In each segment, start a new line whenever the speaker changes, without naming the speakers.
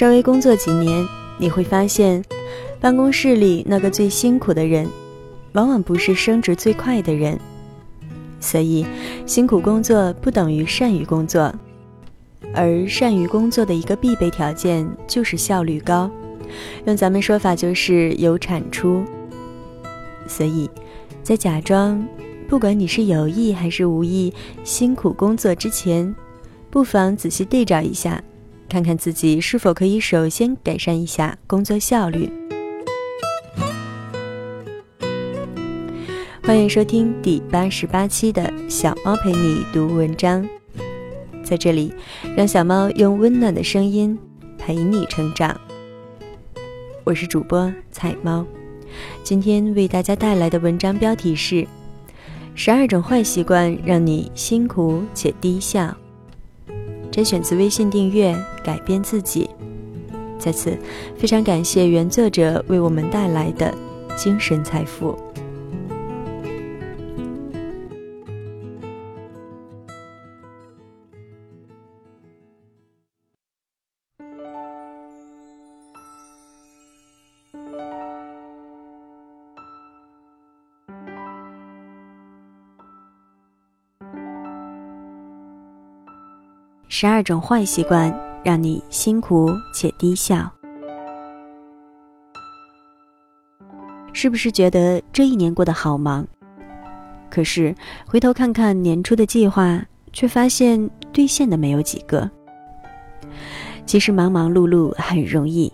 稍微工作几年，你会发现，办公室里那个最辛苦的人，往往不是升职最快的人。所以，辛苦工作不等于善于工作，而善于工作的一个必备条件就是效率高。用咱们说法就是有产出。所以，在假装不管你是有意还是无意辛苦工作之前，不妨仔细对照一下，看看自己是否可以首先改善一下工作效率。欢迎收听第八十八期的小猫陪你读文章，在这里，让小猫用温暖的声音陪你成长。我是主播彩猫，今天为大家带来的文章标题是《十二种坏习惯让你辛苦且低效》，甄选自微信订阅“改变自己”。在此，非常感谢原作者为我们带来的精神财富。十二种坏习惯让你辛苦且低效，是不是觉得这一年过得好忙？可是回头看看年初的计划，却发现兑现的没有几个。其实忙忙碌碌很容易，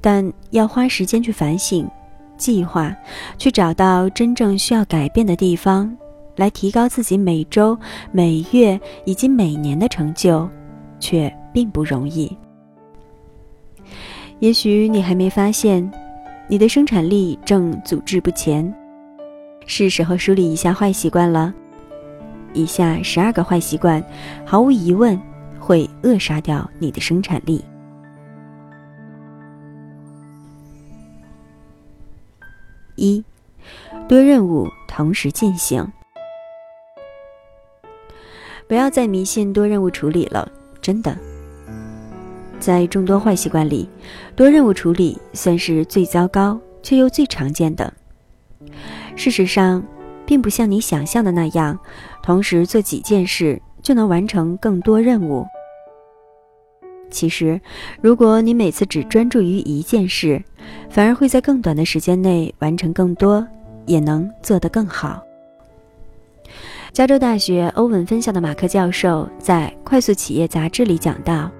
但要花时间去反省、计划，去找到真正需要改变的地方。来提高自己每周、每月以及每年的成就，却并不容易。也许你还没发现，你的生产力正阻滞不前，是时候梳理一下坏习惯了。以下十二个坏习惯，毫无疑问会扼杀掉你的生产力。一，多任务同时进行。不要再迷信多任务处理了，真的。在众多坏习惯里，多任务处理算是最糟糕却又最常见的。事实上，并不像你想象的那样，同时做几件事就能完成更多任务。其实，如果你每次只专注于一件事，反而会在更短的时间内完成更多，也能做得更好。加州大学欧文分校的马克教授在《快速企业》杂志里讲到：“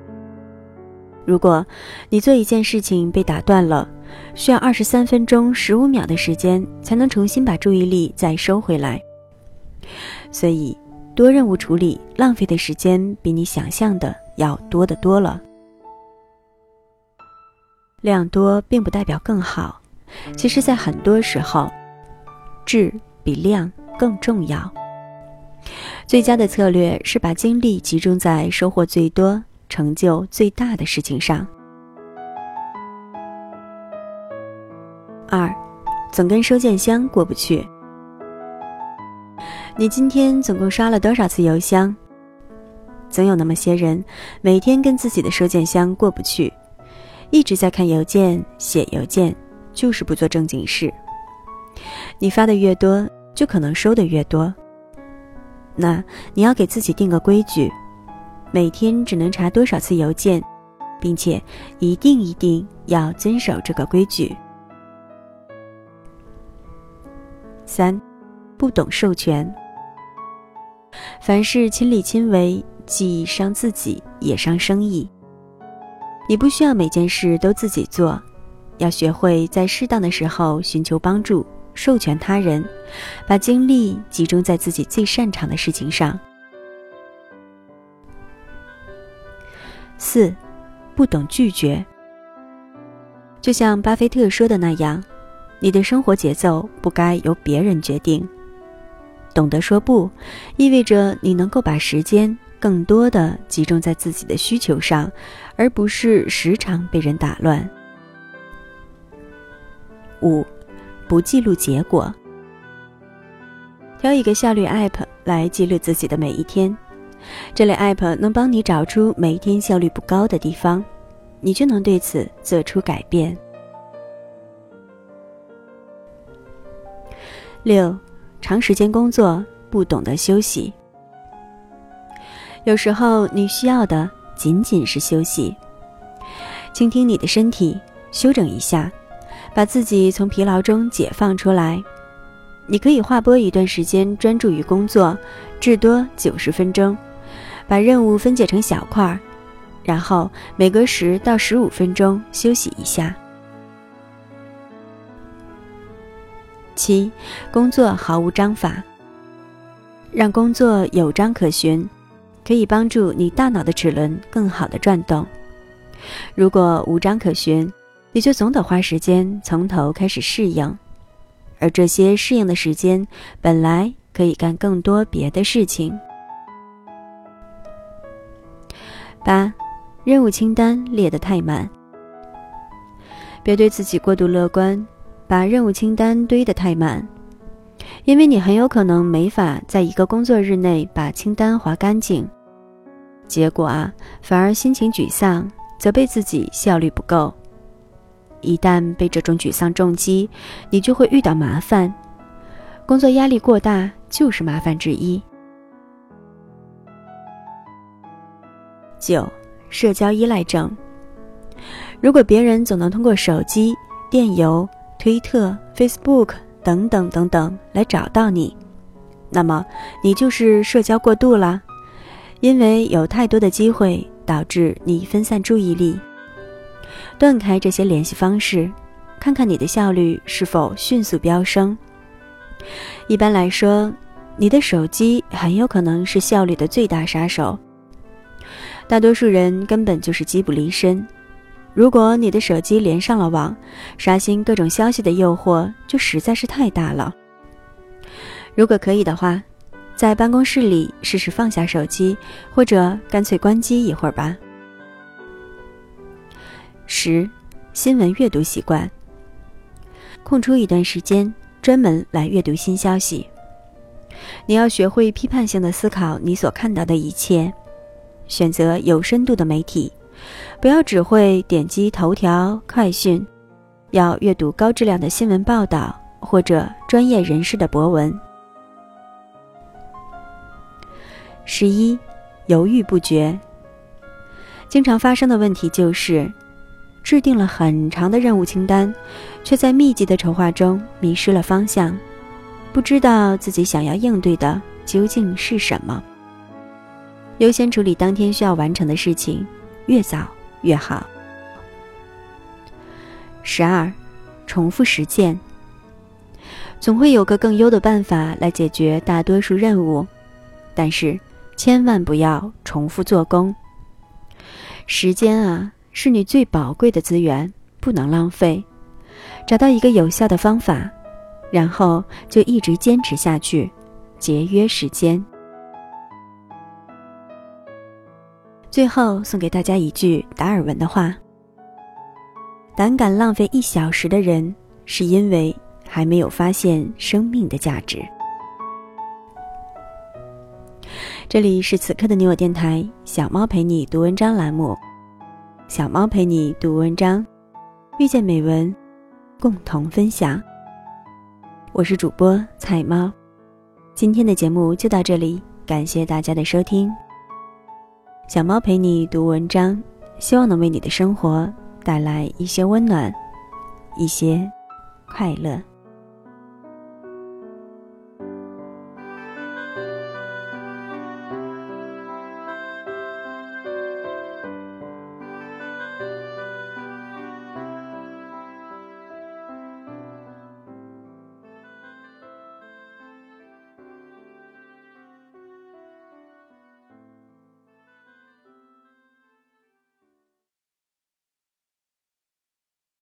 如果你做一件事情被打断了，需要二十三分钟十五秒的时间才能重新把注意力再收回来。所以，多任务处理浪费的时间比你想象的要多得多了。量多并不代表更好，其实，在很多时候，质比量更重要。”最佳的策略是把精力集中在收获最多、成就最大的事情上。二，总跟收件箱过不去。你今天总共刷了多少次邮箱？总有那么些人，每天跟自己的收件箱过不去，一直在看邮件、写邮件，就是不做正经事。你发的越多，就可能收的越多。那你要给自己定个规矩，每天只能查多少次邮件，并且一定一定要遵守这个规矩。三，不懂授权。凡事亲力亲为，既伤自己也伤生意。你不需要每件事都自己做，要学会在适当的时候寻求帮助。授权他人，把精力集中在自己最擅长的事情上。四，不懂拒绝。就像巴菲特说的那样，你的生活节奏不该由别人决定。懂得说不，意味着你能够把时间更多的集中在自己的需求上，而不是时常被人打乱。五。不记录结果，挑一个效率 App 来记录自己的每一天。这类 App 能帮你找出每一天效率不高的地方，你就能对此做出改变。六，长时间工作不懂得休息。有时候你需要的仅仅是休息，倾听你的身体，休整一下，把自己从疲劳中解放出来。你可以划拨一段时间专注于工作，至多九十分钟，把任务分解成小块儿，然后每隔十到十五分钟休息一下。七，工作毫无章法，让工作有章可循，可以帮助你大脑的齿轮更好的转动。如果无章可循，也就总得花时间从头开始适应，而这些适应的时间本来可以干更多别的事情。八，任务清单列得太满，别对自己过度乐观。把任务清单堆得太满，因为你很有可能没法在一个工作日内把清单划干净，结果啊，反而心情沮丧，责备自己效率不够。一旦被这种沮丧重击，你就会遇到麻烦。工作压力过大就是麻烦之一。九，社交依赖症。如果别人总能通过手机、电邮。推特、Facebook 等等等等来找到你，那么你就是社交过度了，因为有太多的机会导致你分散注意力。断开这些联系方式，看看你的效率是否迅速飙升。一般来说，你的手机很有可能是效率的最大杀手。大多数人根本就是机不离身。如果你的手机连上了网，刷新各种消息的诱惑就实在是太大了。如果可以的话，在办公室里试试放下手机，或者干脆关机一会儿吧。十，新闻阅读习惯。空出一段时间，专门来阅读新消息。你要学会批判性的思考你所看到的一切，选择有深度的媒体。不要只会点击头条、快讯，要阅读高质量的新闻报道或者专业人士的博文。十一，犹豫不决。经常发生的问题就是，制定了很长的任务清单，却在密集的筹划中迷失了方向，不知道自己想要应对的究竟是什么。优先处理当天需要完成的事情，越早。越好。十二，重复实践。总会有个更优的办法来解决大多数任务，但是千万不要重复做工。时间啊，是你最宝贵的资源，不能浪费。找到一个有效的方法，然后就一直坚持下去，节约时间。最后送给大家一句达尔文的话：“胆敢浪费一小时的人，是因为还没有发现生命的价值。”这里是此刻的你我电台，小猫陪你读文章栏目，小猫陪你读文章，遇见美文，共同分享。我是主播菜猫，今天的节目就到这里，感谢大家的收听。小猫陪你读文章，希望能为你的生活带来一些温暖，一些快乐。